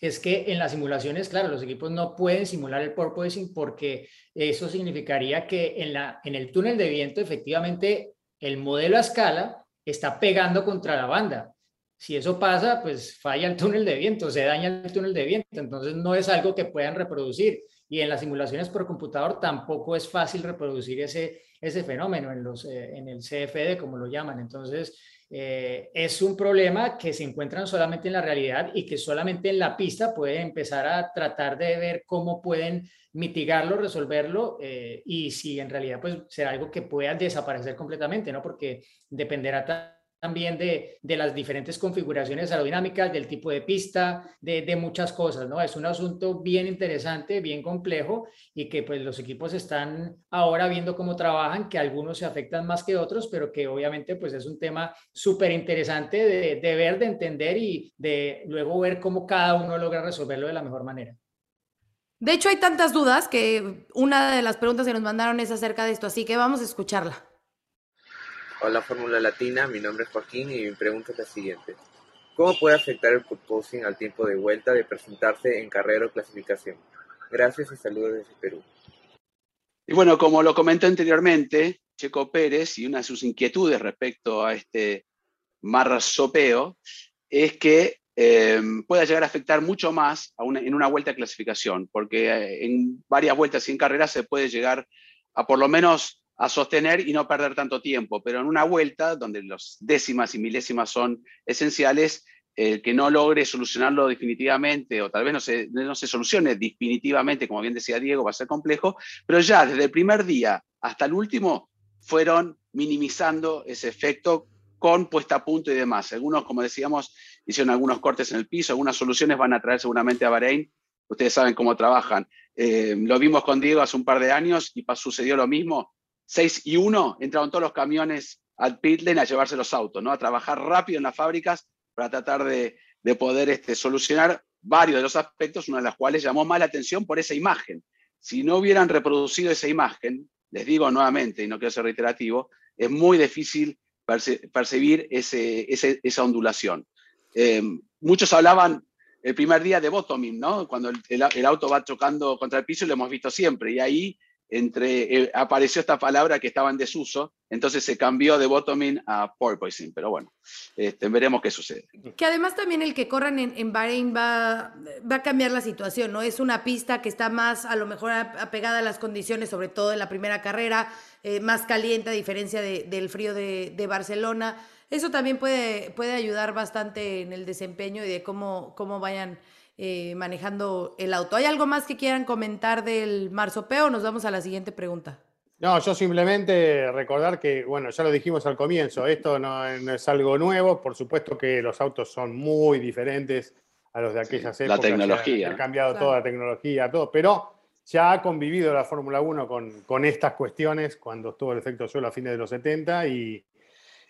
es que en las simulaciones, claro, los equipos no pueden simular el porpoising porque eso significaría que en, la, en el túnel de viento efectivamente el modelo a escala está pegando contra la banda. Si eso pasa, pues falla el túnel de viento, se daña el túnel de viento, entonces no es algo que puedan reproducir y en las simulaciones por computador tampoco es fácil reproducir ese, ese fenómeno en, los, eh, en el CFD, como lo llaman. Entonces, eh, es un problema que se encuentran solamente en la realidad y que solamente en la pista pueden empezar a tratar de ver cómo pueden mitigarlo, resolverlo eh, y si en realidad pues será algo que pueda desaparecer completamente, ¿no? Porque dependerá también de, de, las diferentes configuraciones aerodinámicas, del tipo de pista, de, de, muchas cosas, ¿no? Es un asunto bien interesante, bien complejo y que pues los equipos están ahora viendo cómo trabajan, que algunos se afectan más que otros, pero que obviamente pues es un tema súper interesante de, de ver, de entender y de luego ver cómo cada uno logra resolverlo de la mejor manera. De hecho, hay tantas dudas que una de las preguntas que nos mandaron es acerca de esto, así que vamos a escucharla. Hola Fórmula Latina, mi nombre es Joaquín y mi pregunta es la siguiente. ¿Cómo puede afectar el purposing al tiempo de vuelta de presentarse en carrera o clasificación? Gracias y saludos desde Perú. Y bueno, como lo comenté anteriormente, Checo Pérez y una de sus inquietudes respecto a este marsopeo es que eh, pueda llegar a afectar mucho más en una vuelta de clasificación, porque eh, en varias vueltas y en carreras se puede llegar a por lo menos a sostener y no perder tanto tiempo, pero en una vuelta donde los décimas y milésimas son esenciales, el que no logre solucionarlo definitivamente o tal vez no se, no se solucione definitivamente, como bien decía Diego, va a ser complejo, pero ya desde el primer día hasta el último fueron minimizando ese efecto con puesta a punto y demás. Algunos, como decíamos, hicieron algunos cortes en el piso, algunas soluciones van a traer seguramente a Bahrein. Ustedes saben cómo trabajan. Eh, lo vimos con Diego hace un par de años y sucedió lo mismo 6 y 1 entraron todos los camiones al pit lane a llevarse los autos, ¿no? a trabajar rápido en las fábricas para tratar de, de poder este, solucionar varios de los aspectos, una de las cuales llamó más la atención por esa imagen. Si no hubieran reproducido esa imagen, les digo nuevamente, y no quiero ser reiterativo, es muy difícil perce percibir esa ondulación. Eh, muchos hablaban el primer día de bottoming, ¿no? Cuando el, auto va chocando contra el piso, lo hemos visto siempre, y ahí entre, eh, apareció esta palabra que estaba en desuso, entonces se cambió de bottoming a porpoising, pero bueno, este, veremos qué sucede. Que además también el que corran en, en Bahrein va, va, a cambiar la situación, ¿no? Es una pista que está más, a lo mejor, apegada a las condiciones, sobre todo en la primera carrera, eh, más caliente a diferencia de, del frío de, de, Barcelona. Eso también puede, puede ayudar bastante en el desempeño y de cómo, cómo vayan eh, manejando el auto. ¿Hay algo más que quieran comentar del marsopeo nos vamos a la siguiente pregunta? No, yo simplemente recordar que, bueno, ya lo dijimos al comienzo, esto no, no es algo nuevo, por supuesto que los autos son muy diferentes a los de aquellas sí, épocas. La tecnología. Ha cambiado claro. toda la tecnología, todo, pero ya ha convivido la Fórmula 1 con, con, estas cuestiones cuando estuvo el efecto suelo a fines de los 70 y,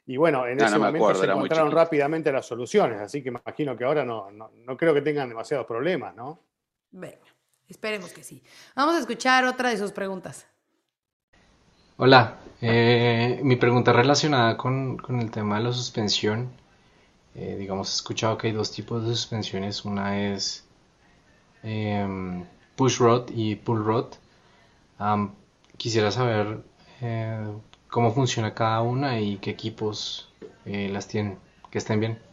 y bueno, en no, ese no momento acuerdo, se encontraron rápidamente las soluciones, así que imagino que ahora no, no, no creo que tengan demasiados problemas, ¿no? Venga, esperemos que sí. Vamos a escuchar otra de sus preguntas. Hola, eh, mi pregunta relacionada con, con, el tema de la suspensión. Eh, digamos, he escuchado que hay dos tipos de suspensiones. Una es eh, push rod y pull rod. Um, quisiera saber eh, cómo funciona cada una y qué equipos eh, las tienen, que estén bien.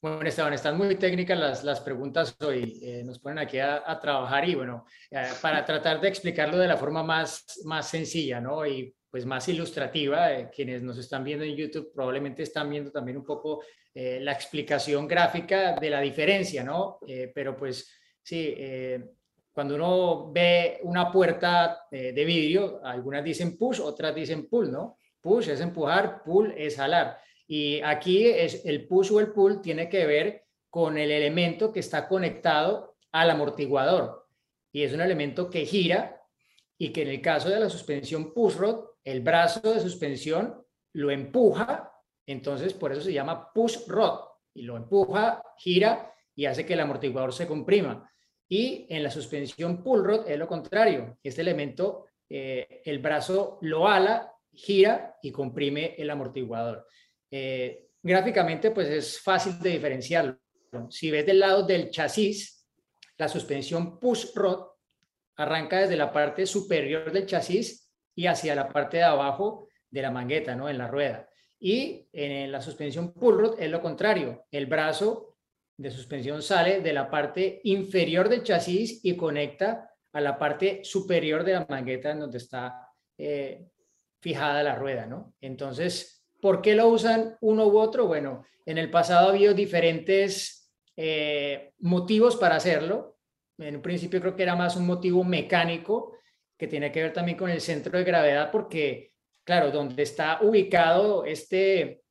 Bueno, Esteban, están muy técnicas las, las preguntas hoy. Eh, nos ponen aquí a, a trabajar y bueno, eh, para tratar de explicarlo de la forma más, más sencilla, ¿no? Y pues más ilustrativa, eh, quienes nos están viendo en YouTube probablemente están viendo también un poco la explicación gráfica de la diferencia, ¿no? pero pues sí, cuando uno ve una puerta eh, de vidrio, algunas dicen push, otras dicen pull, ¿no? Push es empujar, pull es jalar. Y aquí es el push o el pull tiene que ver con el elemento que está conectado al amortiguador. Y es un elemento que gira y que en el caso de la suspensión push rod, el brazo de suspensión lo empuja, entonces por eso se llama push rod. Y lo empuja, gira y hace que el amortiguador se comprima. Y en la suspensión pull rod es lo contrario. Este elemento, eh, el brazo lo ala, gira y comprime el amortiguador. Eh, gráficamente, pues es fácil de diferenciarlo. Si ves del lado del chasis, la suspensión push rod arranca desde la parte superior del chasis y hacia la parte de abajo de la mangueta, ¿no? En la rueda. Y en la suspensión pull rod es lo contrario. El brazo de suspensión sale de la parte inferior del chasis y conecta a la parte superior de la mangueta en donde está eh, fijada la rueda, ¿no? Entonces, ¿por qué lo usan uno u otro? Bueno, en el pasado ha habido diferentes eh, motivos para hacerlo. En un principio creo que era más un motivo mecánico que tiene que ver también con el centro de gravedad, porque, claro, donde está ubicado este,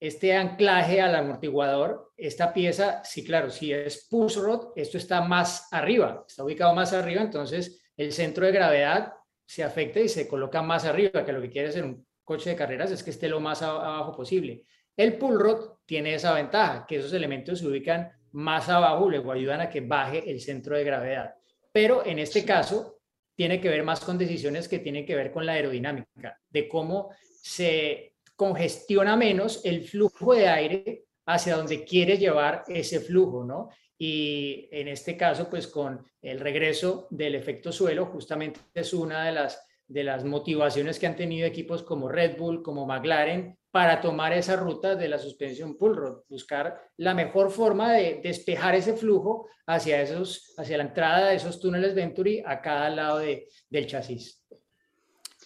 este anclaje al amortiguador, esta pieza, sí, claro, si es push rod, esto está más arriba, está ubicado más arriba, entonces el centro de gravedad se afecta y se coloca más arriba, que lo que quiere hacer un coche de carreras es que esté lo más abajo posible. El pull rod tiene esa ventaja, que esos elementos se ubican más abajo, luego ayudan a que baje el centro de gravedad. Pero en este caso, tiene que ver más con decisiones que tienen que ver con la aerodinámica, de cómo se congestiona menos el flujo de aire hacia donde quiere llevar ese flujo, ¿no? Y en este caso, pues con el regreso del efecto suelo, justamente es una de las, de las motivaciones que han tenido equipos como Red Bull, como McLaren, para tomar esa ruta de la suspensión pull rod, buscar la mejor forma de despejar ese flujo hacia, esos, hacia la entrada de esos túneles Venturi a cada lado de, del chasis.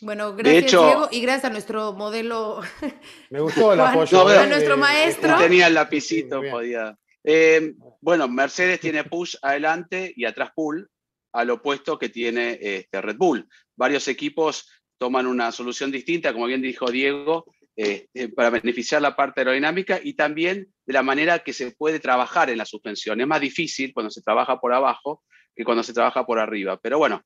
Bueno, gracias Diego y gracias a nuestro modelo. (laughs) Me gustó el apoyo. a nuestro maestro. Tenía el lapicito, podía. Eh, bueno, Mercedes tiene push adelante y atrás pull, al opuesto que tiene este Red Bull. Varios equipos toman una solución distinta, como bien dijo Diego, este, para beneficiar la parte aerodinámica y también de la manera que se puede trabajar en la suspensión. Es más difícil cuando se trabaja por abajo que cuando se trabaja por arriba. Pero bueno,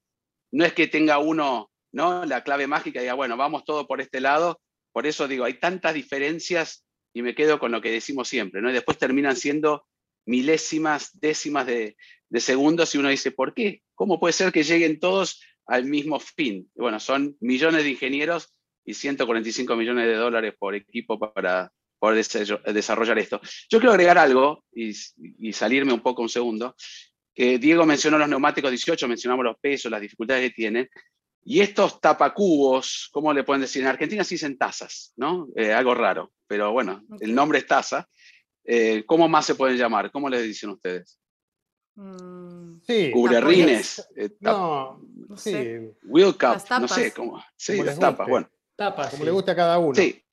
no es que tenga uno ¿no? la clave mágica y diga, bueno, vamos todo por este lado. Por eso digo, hay tantas diferencias y me quedo con lo que decimos siempre. ¿no? Y después terminan siendo milésimas, décimas de, segundos y uno dice, ¿por qué? ¿Cómo puede ser que lleguen todos al mismo fin? bueno, son millones de ingenieros y 145 millones de dólares por equipo para poder desarrollar esto. Yo quiero agregar algo y, salirme un poco un segundo, que Diego mencionó los neumáticos 18, mencionamos los pesos, las dificultades que tienen, y estos tapacubos, ¿cómo le pueden decir? En Argentina se dicen tazas, ¿no? Eh, algo raro, pero bueno, el nombre es taza. Eh, ¿Cómo más se pueden llamar? ¿Cómo les dicen ustedes? Mm, sí, Cubrerrines. Eh, no, no sé. Wheel cup, no sé cómo. Sí, las tapas, bueno. Como le gusta a cada uno. Sí.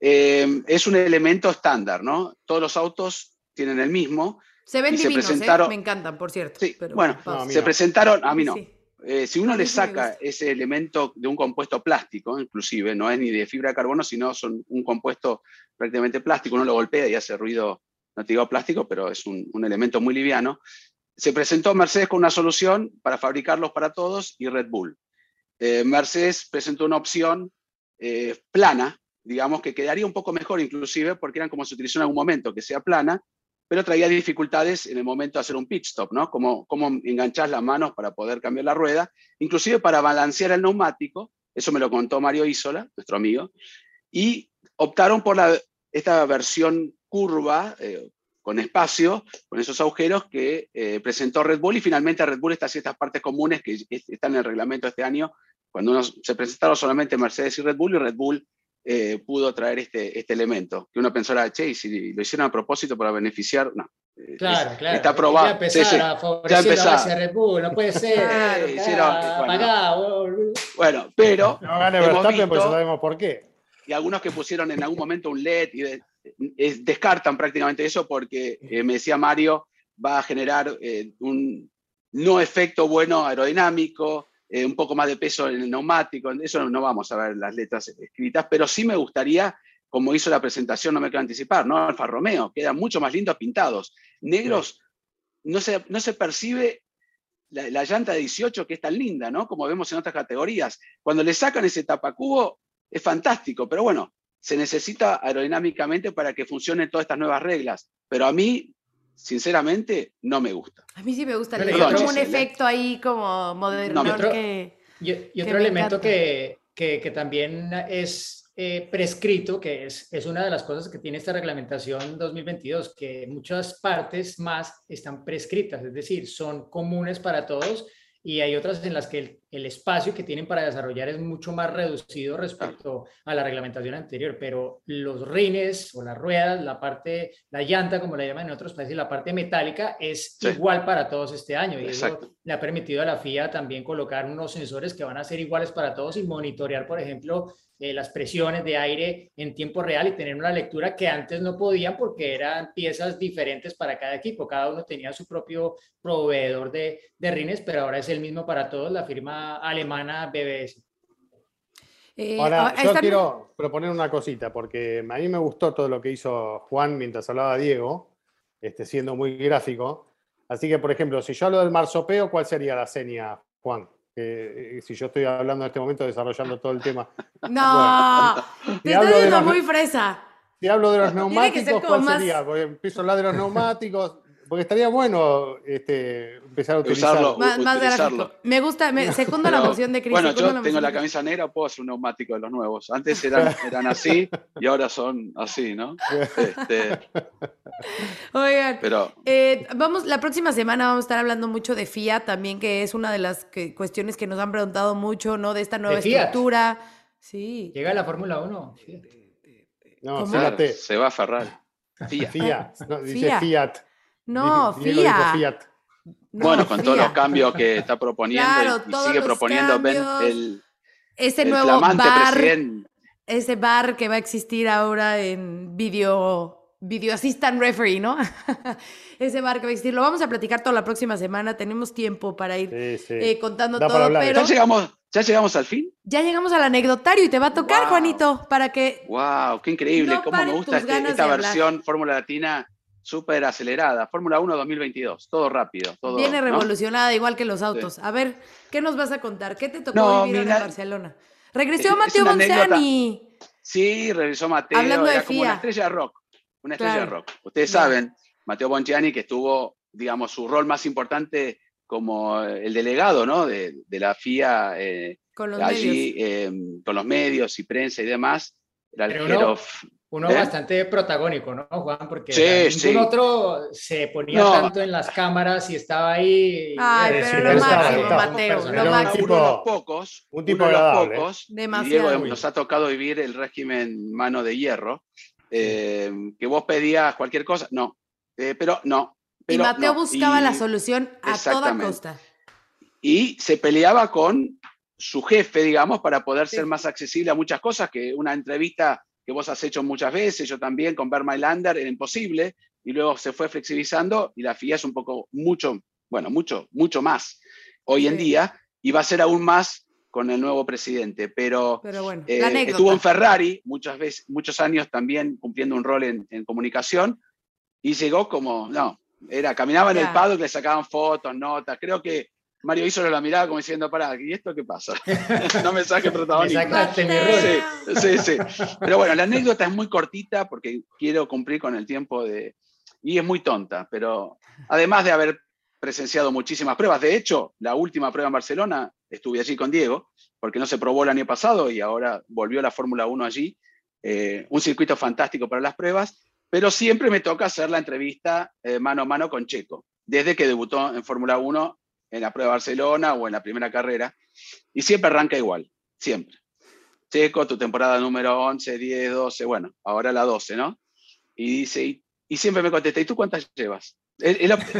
Eh, es un elemento estándar, ¿no? Todos los autos tienen el mismo. Se ven divinos, ¿eh? presentaron... me encantan, por cierto. Sí, bueno, se presentaron, a mí no. Eh, si uno le saca ese elemento de un compuesto plástico, inclusive, no es ni de fibra de carbono, sino son un compuesto prácticamente plástico, uno lo golpea y hace ruido, no te digo plástico, pero es un, un elemento muy liviano. Se presentó Mercedes con una solución para fabricarlos para todos y Red Bull. Mercedes presentó una opción eh, plana, digamos que quedaría un poco mejor inclusive porque eran como se utilizó en algún momento, que sea plana, pero traía dificultades en el momento de hacer un pit stop, ¿no? Como, como enganchar las manos para poder cambiar la rueda, inclusive para balancear el neumático, eso me lo contó Mario Isola, nuestro amigo, y optaron por la, esta versión curva, eh, con espacio, con esos agujeros que eh, presentó Red Bull y finalmente Red Bull estas ciertas partes comunes que están en el reglamento este año cuando uno, se presentaron solamente Mercedes y Red Bull, y Red Bull eh, pudo traer este, este elemento. Que uno pensó, che, y si lo hicieron a propósito para beneficiar, no. Eh, claro, claro. Está aprobado. Ya empezar ya empezar. Red Bull, no puede ser. (laughs) bueno, pero. (laughs) No gane Verstappen, pues sabemos por qué. Y algunos que pusieron en algún momento un LED y descartan prácticamente eso porque eh, me decía Mario, va a generar un no efecto bueno aerodinámico, eh, un poco más de peso en el neumático, eso no vamos a ver las letras escritas, pero sí me gustaría, como hizo la presentación, no me quiero anticipar, ¿no? Alfa Romeo, quedan mucho más lindos pintados. Negros, no se, no se percibe la, llanta de 18 que es tan linda, ¿no? Como vemos en otras categorías. Cuando le sacan ese tapacubo, es fantástico, pero bueno, se necesita aerodinámicamente para que funcionen todas estas nuevas reglas. Pero a mí sinceramente, no me gusta. A mí sí me gusta. Hay como un efecto ahí como moderno. y otro, que, y, otro elemento que, que, también es eh, prescrito, que es, es una de las cosas que tiene esta reglamentación 2022, que muchas partes más están prescritas, es decir, son comunes para todos y hay otras en las que el espacio que tienen para desarrollar es mucho más reducido respecto a la reglamentación anterior, pero los rines o las ruedas, la parte, la llanta, como la llaman en otros países, la parte metálica es igual para todos este año y eso le ha permitido a la FIA también colocar unos sensores que van a ser iguales para todos y monitorear, por ejemplo, eh, las presiones de aire en tiempo real y tener una lectura que antes no podían porque eran piezas diferentes para cada equipo. Cada uno tenía su propio proveedor de, de rines, pero ahora es el mismo para todos, la firma alemana BBS. Eh, ahora, ah, yo quiero proponer una cosita, porque a mí me gustó todo lo que hizo Juan mientras hablaba Diego, este, siendo muy gráfico. Así que, por ejemplo, si yo hablo del marsopeo, ¿cuál sería la seña, Juan? Eh, si yo estoy hablando en este momento desarrollando todo el tema. (laughs) No, te estoy diciendo muy fresa. Si hablo de los neumáticos, ¿cuál sería? Porque empiezo a hablar de los neumáticos, porque estaría bueno este, empezar a utilizarlo. Más, más Me gusta, me segundo la moción de Cris. Bueno, yo tengo la camisa negra, puedo hacer un neumático de los nuevos. Antes eran, (laughs) eran así y ahora son así, ¿no? Este, Oigan, pero, eh, vamos, la próxima semana vamos a estar hablando mucho de Fiat también, que es una de las cuestiones que nos han preguntado mucho, ¿no? De esta nueva estructura. Sí. Llega la Fórmula 1. No, se va a Ferrari. Fiat. Fiat. No, dice Fiat. No, Fiat. bueno, con todos los cambios que está proponiendo y, sigue proponiendo el, ese nuevo bar, ese bar que va a existir ahora en video Video Assistant Referee, ¿no? (laughs) Ese bar que va a existir. Lo vamos a platicar toda la próxima semana. Tenemos tiempo para ir eh, contando todo. Pero... ¿Ya, llegamos, ¿Ya llegamos al fin? Ya llegamos al anecdotario y te va a tocar, Juanito, para que. ¡Wow! ¡Qué increíble! ¿Cómo me gusta este, esta versión Fórmula Latina súper acelerada. Fórmula 1 2022, todo rápido. Todo, Viene revolucionada, igual que los autos. A ver, ¿qué nos vas a contar? ¿Qué te tocó vivir en Barcelona? Regresó Mateo Monzani. Sí, regresó Mateo. Hablando era de como una estrella rock. Una estrella rock. Ustedes saben, Mateo Bongiani, que estuvo, digamos, su rol más importante como el delegado ¿no? de, la FIA eh, con los allí, medios. Eh, con los medios y prensa y demás. Era el uno ¿Eh? bastante protagónico, ¿no, Juan? Porque ningún otro se ponía tanto en las cámaras y estaba ahí. Ay, pero lo máximo, Mateo, lo máximo. Uno de los pocos, un tipo de los pocos, Demasiado. Diego, nos ha tocado vivir el régimen mano de hierro, eh, que vos pedías cualquier cosa, no, eh, pero no. Pero y Mateo no. buscaba y, la solución a toda costa. Y se peleaba con su jefe, digamos, para poder ser más accesible a muchas cosas, que una entrevista que vos has hecho muchas veces, yo también con Bear Lander, era imposible, y luego se fue flexibilizando y la FIA es un poco, mucho, bueno, mucho, mucho más hoy en día, y va a ser aún más con el nuevo presidente, pero, bueno, eh, estuvo en Ferrari muchas veces, muchos años también cumpliendo un rol en, comunicación, y llegó como, no, era, caminaba en el paddock, le sacaban fotos, notas, creo que Mario hizo la mirada como diciendo, pará, ¿y esto qué pasa? (laughs) no me saque protagonismo. mi Sí, sí, sí. Pero bueno, la anécdota es muy cortita porque quiero cumplir con el tiempo de... Y es muy tonta, pero además de haber presenciado muchísimas pruebas, de hecho, la última prueba en Barcelona estuve allí con Diego, porque no se probó el año pasado y ahora volvió la Fórmula 1 allí. Eh, un circuito fantástico para las pruebas, pero siempre me toca hacer la entrevista eh, mano a mano con Checo, desde que debutó en Fórmula 1 en la prueba de Barcelona o en la primera carrera, y siempre arranca igual, siempre. Checo, tu temporada número 11, 10, 12, bueno, ahora la 12, ¿no? Y dice, y, siempre me contesta, ¿y tú cuántas llevas?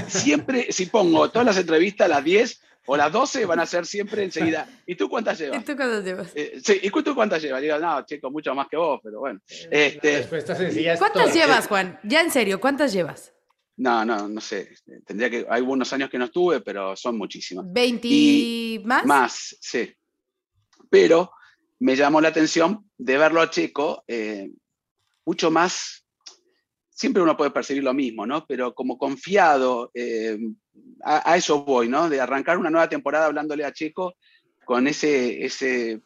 siempre, si pongo todas las entrevistas, las 10 o las 12 van a ser siempre enseguida. ¿Y tú cuántas llevas? ¿Y tú cuántas llevas? Eh, sí, ¿y tú cuántas llevas? Digo, no, chico, mucho más que vos, pero bueno. Eh, este, ¿Cuántas llevas, Juan? Ya en serio, ¿cuántas llevas? No, no, no sé. Tendría que. Hay unos años que no estuve, pero son muchísimas. ¿20 más? Más, sí. Pero me llamó la atención de verlo a Checo eh, mucho más. Siempre uno puede percibir lo mismo, ¿no? Pero como confiado, eh, a, eso voy, ¿no? De arrancar una nueva temporada hablándole a Checo con ese, ese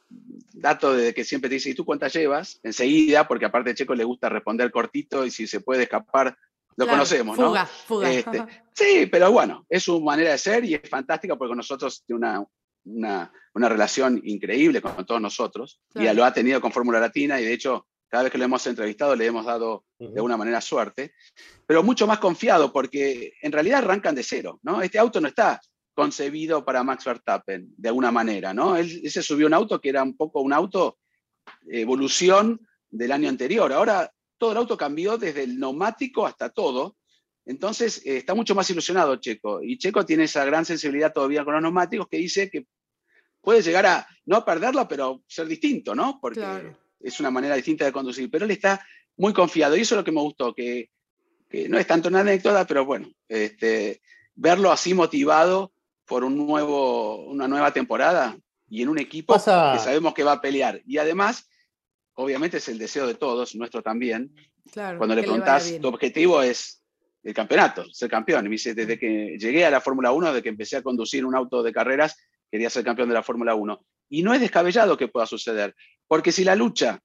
dato de que siempre te dice, ¿y tú cuántas llevas? Enseguida, porque aparte a Checo le gusta responder cortito y si se puede escapar lo conocemos, ¿no? Fuga, fuga. Este, sí, pero bueno, es su manera de ser y es fantástica porque nosotros tiene una, una, una, relación increíble con, todos nosotros y lo ha tenido con Fórmula Latina y de hecho cada vez que lo hemos entrevistado le hemos dado de una manera suerte, pero mucho más confiado porque en realidad arrancan de cero, ¿no? Este auto no está concebido para Max Verstappen, de alguna manera, ¿no? Él, se subió un auto que era un poco un auto evolución del año anterior. Ahora todo el auto cambió desde el neumático hasta todo. Entonces eh, está mucho más ilusionado Checo. Y Checo tiene esa gran sensibilidad todavía con los neumáticos que dice que puede llegar a no perderla, pero ser distinto, ¿no? Porque es una manera distinta de conducir. Pero él está muy confiado y eso es lo que me gustó, que, no es tanto una anécdota, pero bueno, este, verlo así motivado por un nuevo, una nueva temporada y en un equipo que sabemos que va a pelear. Y además obviamente es el deseo de todos, nuestro también. Cuando le preguntás, tu objetivo es el campeonato, ser campeón. Y me dice, desde que llegué a la Fórmula 1, desde que empecé a conducir un auto de carreras, quería ser campeón de la Fórmula 1. Y no es descabellado que pueda suceder, porque si la lucha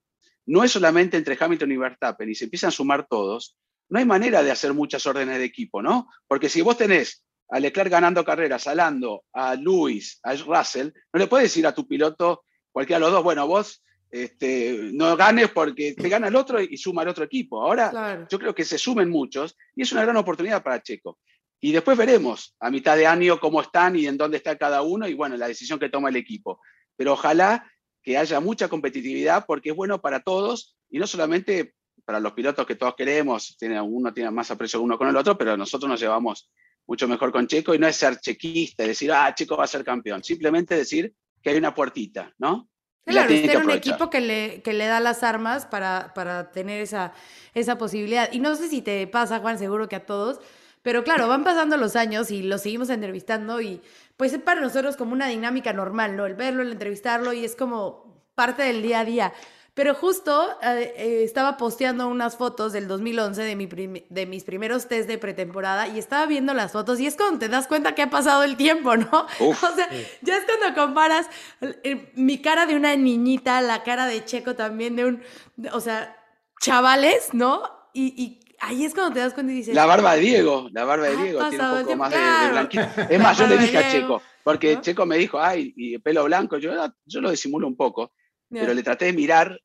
no es solamente entre Hamilton y Verstappen y se empiezan a sumar todos, no hay manera de hacer muchas órdenes de equipo, ¿no? Porque si vos tenés a Leclerc ganando carreras, a Lando, a Lewis, a Russell, no le puedes decir a tu piloto, cualquiera de los dos, bueno, vos este, no ganes porque te gana el otro y suma el otro equipo. Ahora yo creo que se sumen muchos y es una gran oportunidad para Checo. Y después veremos a mitad de año cómo están y en dónde está cada uno y bueno, la decisión que toma el equipo. Pero ojalá que haya mucha competitividad porque es bueno para todos y no solamente para los pilotos que todos queremos, tiene, uno tiene más aprecio uno con el otro, pero nosotros nos llevamos mucho mejor con Checo y no es ser chequista, decir, ah, Checo va a ser campeón, simplemente decir que hay una puertita, ¿no? Claro, usted un equipo que le, que le da las armas para, para tener esa, esa posibilidad. Y no sé si te pasa, Juan, seguro que a todos, pero claro, van pasando los años y lo seguimos entrevistando y pues es para nosotros como una dinámica normal, ¿no? El verlo, el entrevistarlo y es como parte del día a día. Pero justo eh, eh, estaba posteando unas fotos del 2011 de, mi de mis primeros test de pretemporada y estaba viendo las fotos y es cuando te das cuenta que ha pasado el tiempo, ¿no? (laughs) o sea, ya es cuando comparas eh, mi cara de una niñita, la cara de Checo también de un, o sea, chavales, ¿no? Y, ahí es cuando te das cuenta y dices... La barba de Diego, la barba de Diego tiene un poco más de, blanquito. (laughs) Es más, yo le dije a Checo, porque Checo me dijo, ay, y pelo blanco, yo, yo lo disimulo un poco pero le traté de mirar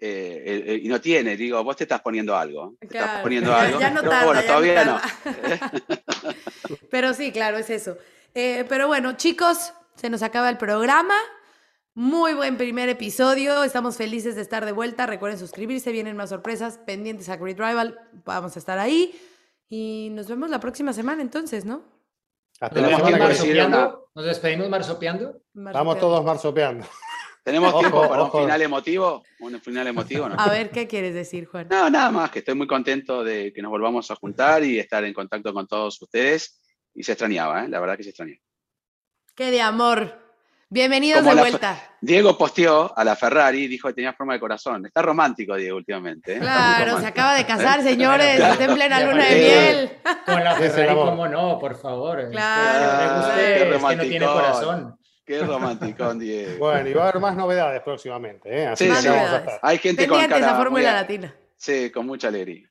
eh, y no tiene. Digo, vos te estás poniendo algo. Te estás poniendo algo. Ya no bueno, todavía no. pero sí, claro, es eso. Eh, pero bueno, chicos, se nos acaba el programa. Muy buen primer episodio. Estamos felices de estar de vuelta. Recuerden suscribirse, vienen más sorpresas pendientes a Great Rival. Vamos a estar ahí. Y nos vemos la próxima semana entonces, ¿no? Hasta la semana que ¿Nos despedimos marsopeando? Vamos todos marsopeando. ¿Tenemos tiempo para un final emotivo? ¿Un final emotivo? ¿no? A ver, ¿qué quieres decir, Juan? No, nada más, que estoy muy contento de que nos volvamos a juntar y estar en contacto con todos ustedes. Y se extrañaba, ¿eh? la verdad que se extrañaba. ¡Qué de amor! Bienvenidos de vuelta. Diego posteó a la Ferrari y dijo que tenía forma de corazón. Está romántico, Diego, últimamente. ¿eh? Claro, se acaba de casar, señores. Está en plena luna de miel. Con la Ferrari, ¿cómo no? Por favor. Claro. Usted, es que no tiene corazón. Qué romántico, Diego. Bueno, y va a haber más novedades próximamente. ¿eh? Así sí, sí. Hay gente con cara. esa fórmula latina. Sí, con mucha alegría.